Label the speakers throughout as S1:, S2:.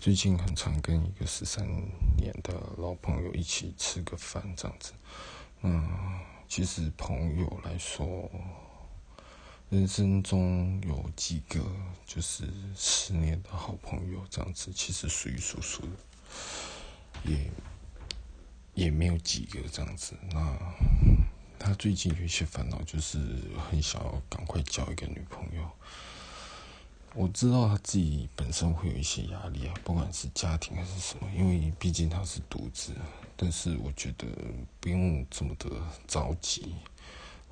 S1: 最近很常跟一个十三年的老朋友一起吃个饭，这样子。嗯，其实朋友来说，人生中有几个就是十年的好朋友，这样子其实数一数数，也也没有几个这样子。那他最近有一些烦恼，就是很想要赶快交一个女朋友。我知道他自己本身会有一些压力啊，不管是家庭还是什么，因为毕竟他是独子。但是我觉得不用这么的着急。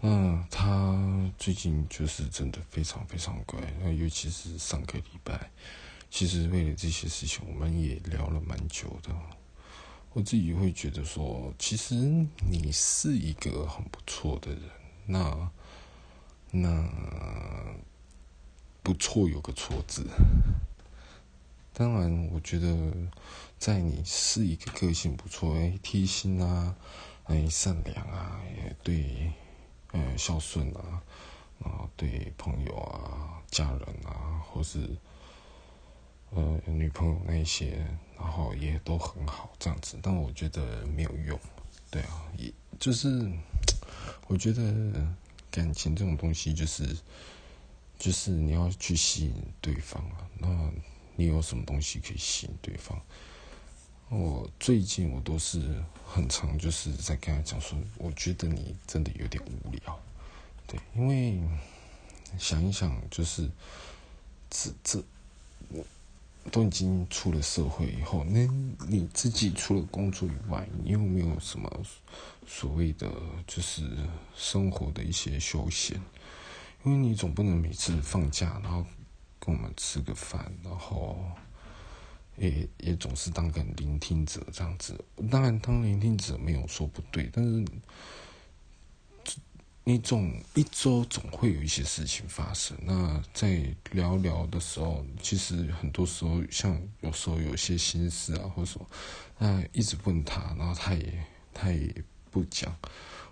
S1: 嗯，他最近就是真的非常非常乖，那尤其是上个礼拜，其实为了这些事情，我们也聊了蛮久的。我自己会觉得说，其实你是一个很不错的人，那那。不错，有个错字。当然，我觉得在你是一个个性不错、哎贴心啊、哎善良啊、也对，呃孝顺啊，然后对朋友啊、家人啊，或是呃女朋友那些，然后也都很好这样子。但我觉得没有用，对啊，也就是我觉得感情这种东西就是。就是你要去吸引对方啊，那你有什么东西可以吸引对方？我最近我都是很常就是在跟他讲说，我觉得你真的有点无聊，对，因为想一想，就是这这我都已经出了社会以后，那你自己除了工作以外，你有没有什么所谓的就是生活的一些休闲？因为你总不能每次放假，然后跟我们吃个饭，然后也也总是当个聆听者这样子。当然，当聆听者没有说不对，但是你总一周总会有一些事情发生。那在聊聊的时候，其实很多时候，像有时候有些心事啊，或者说，那一直问他，然后他也他也不讲。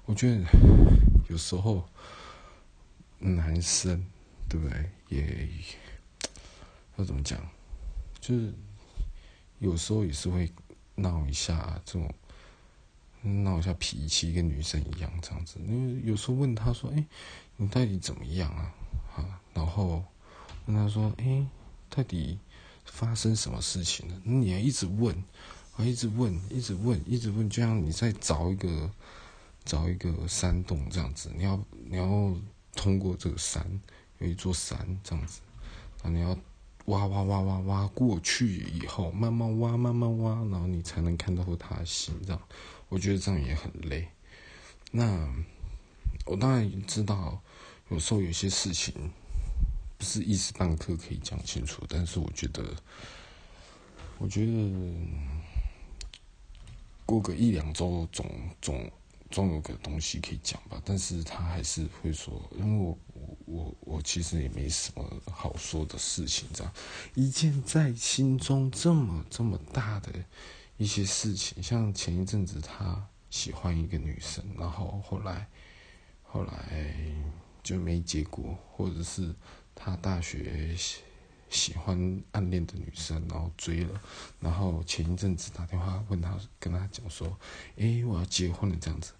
S1: 我觉得有时候。男生，对不对？也要怎么讲？就是有时候也是会闹一下，这种闹一下脾气，跟女生一样这样子。因为有时候问他说：“哎，你到底怎么样啊？”啊，然后问他说：“哎，到底发生什么事情了？”你要一直问，啊，一直问，一直问，一直问，就像你在找一个找一个山洞这样子。你要，你要。通过这个山，有一座山这样子，啊，你要挖挖挖挖挖过去以后，慢慢挖慢慢挖，然后你才能看到它的心脏。我觉得这样也很累。那我当然知道，有时候有些事情不是一时半刻可以讲清楚，但是我觉得，我觉得过个一两周总总。总有个东西可以讲吧，但是他还是会说，因为我我我其实也没什么好说的事情，这样一件在心中这么这么大的一些事情，像前一阵子他喜欢一个女生，然后后来后来就没结果，或者是他大学喜欢暗恋的女生，然后追了，然后前一阵子打电话问他，跟他讲说，诶，我要结婚了，这样子。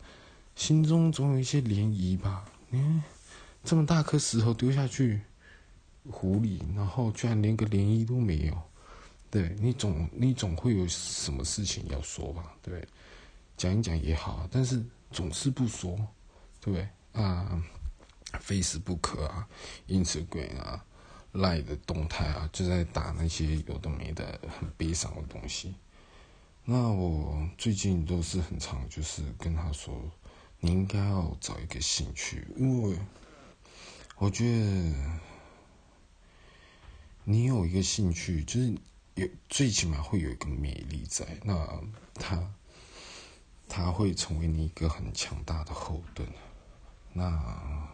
S1: 心中总有一些涟漪吧？嗯，这么大颗石头丢下去湖里，然后居然连个涟漪都没有。对你总你总会有什么事情要说吧？对，讲一讲也好，但是总是不说，对不对？啊，Facebook 啊，Instagram 啊赖的动态啊，就在打那些有的没的很悲伤的东西。那我最近都是很常就是跟他说。你应该要找一个兴趣，因为我觉得你有一个兴趣，就是有最起码会有一个魅力在，那他他会成为你一个很强大的后盾，那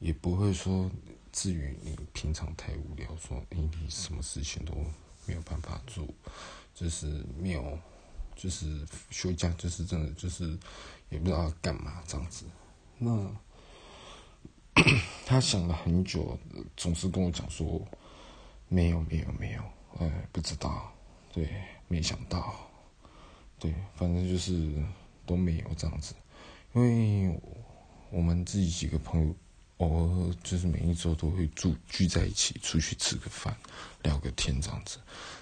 S1: 也不会说至于你平常太无聊，说哎你什么事情都没有办法做，就是没有。就是休假，就是真的，就是也不知道干嘛这样子。那 他想了很久，总是跟我讲说：“没有，没有，没有，哎，不知道，对，没想到，对，反正就是都没有这样子，因为我们自己几个朋友，偶尔就是每一周都会住聚在一起，出去吃个饭，聊个天这样子。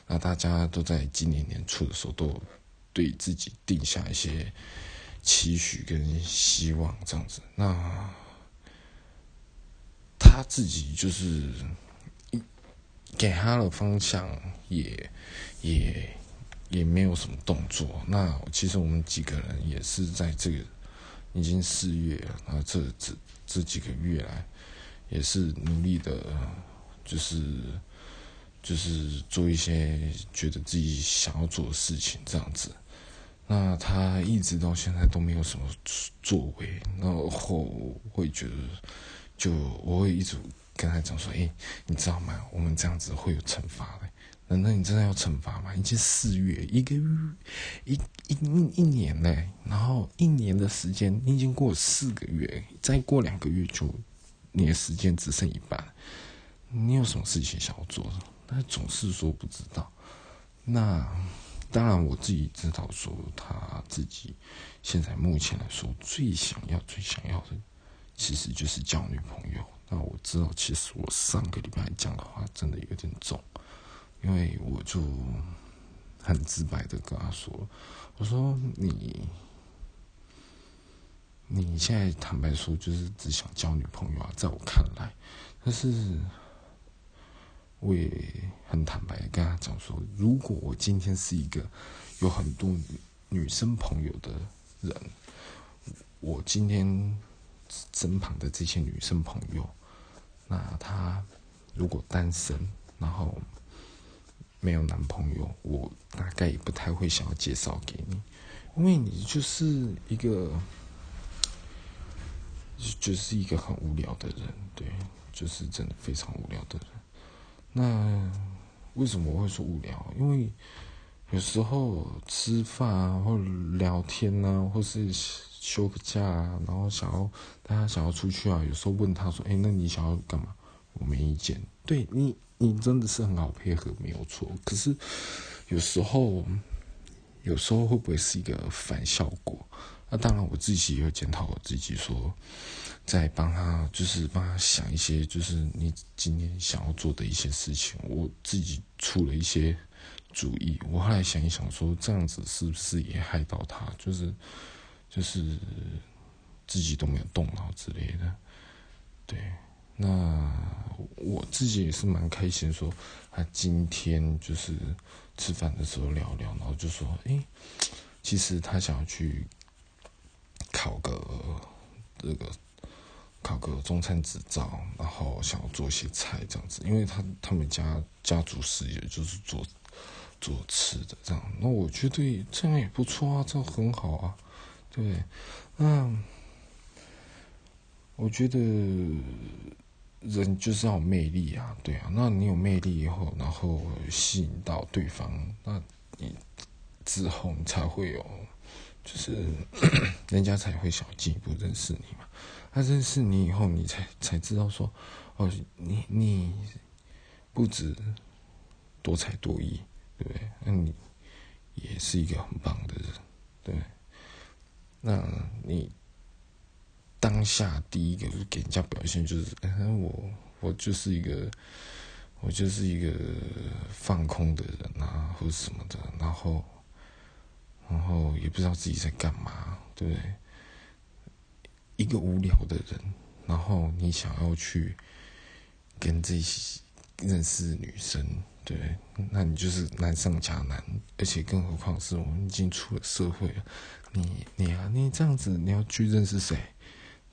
S1: 那大家都在今年年初的时候，都对自己定下一些期许跟希望这样子。那他自己就是给他的方向，也也也没有什么动作。那其实我们几个人也是在这个已经四月了，然后这这这几个月来，也是努力的，就是就是做一些觉得自己想要做的事情这样子。那他一直到现在都没有什么作为，然后会觉得。就我会一直跟他讲说，哎，你知道吗？我们这样子会有惩罚的。难道你真的要惩罚吗？已经四月，一个月，一一一年嘞，然后一年的时间，你已经过四个月，再过两个月就你的时间只剩一半。你有什么事情想要做的？他总是说不知道。那当然，我自己知道，说他自己现在目前来说最想要、最想要的。其实就是交女朋友。那我知道，其实我上个礼拜讲的话真的有点重，因为我就很直白的跟他说：“我说你，你现在坦白说就是只想交女朋友啊，在我看来，但是我也很坦白跟他讲说，如果我今天是一个有很多女生朋友的人，我今天。”身旁的这些女生朋友，那她如果单身，然后没有男朋友，我大概也不太会想要介绍给你，因为你就是一个，就是一个很无聊的人，对，就是真的非常无聊的人。那为什么我会说无聊？因为有时候吃饭啊，或聊天啊，或是。休个假啊，然后想要大家想要出去啊，有时候问他说：“哎，那你想要干嘛？”我没意见。对你，你真的是很好配合，没有错。可是有时候，有时候会不会是一个反效果？那当然，我自己也有检讨我自己，说在帮他，就是帮他想一些，就是你今天想要做的一些事情。我自己出了一些主意。我后来想一想，说这样子是不是也害到他？就是。就是自己都没有动脑之类的，对，那我自己也是蛮开心，说他今天就是吃饭的时候聊聊，然后就说，哎，其实他想要去考个这个考个中餐执照，然后想要做一些菜这样子，因为他他们家家族事业就是做做吃的这样，那我觉得这样也不错啊，这样很好啊。对，那我觉得人就是要有魅力啊，对啊，那你有魅力以后，然后吸引到对方，那你之后你才会有，就是 人家才会想进一步认识你嘛。他认识你以后，你才才知道说，哦，你你不止多才多艺，对不对？那你也是一个很棒的人，对。那你下第一个就给人家表现就是，我我就是一个我就是一个放空的人啊，或者什么的，然后然后也不知道自己在干嘛，对不对？一个无聊的人，然后你想要去跟这些认识女生。对，那你就是难上加难，而且更何况是我们已经出了社会了，你你啊，你这样子你要去认识谁？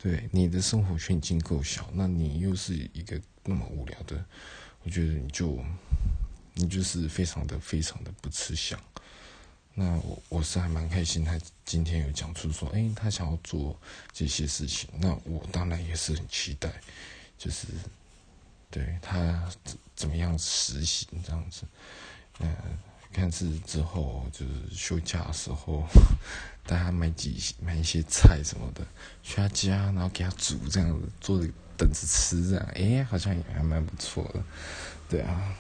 S1: 对，你的生活圈已经够小，那你又是一个那么无聊的，我觉得你就你就是非常的非常的不吃香。那我我是还蛮开心，他今天有讲出说，哎，他想要做这些事情，那我当然也是很期待，就是。对他怎怎么样实行这样子，嗯，看是之后就是休假的时候，带他买几买一些菜什么的去他家，然后给他煮这样子，坐着等着吃这样，哎，好像也还蛮不错的，对啊。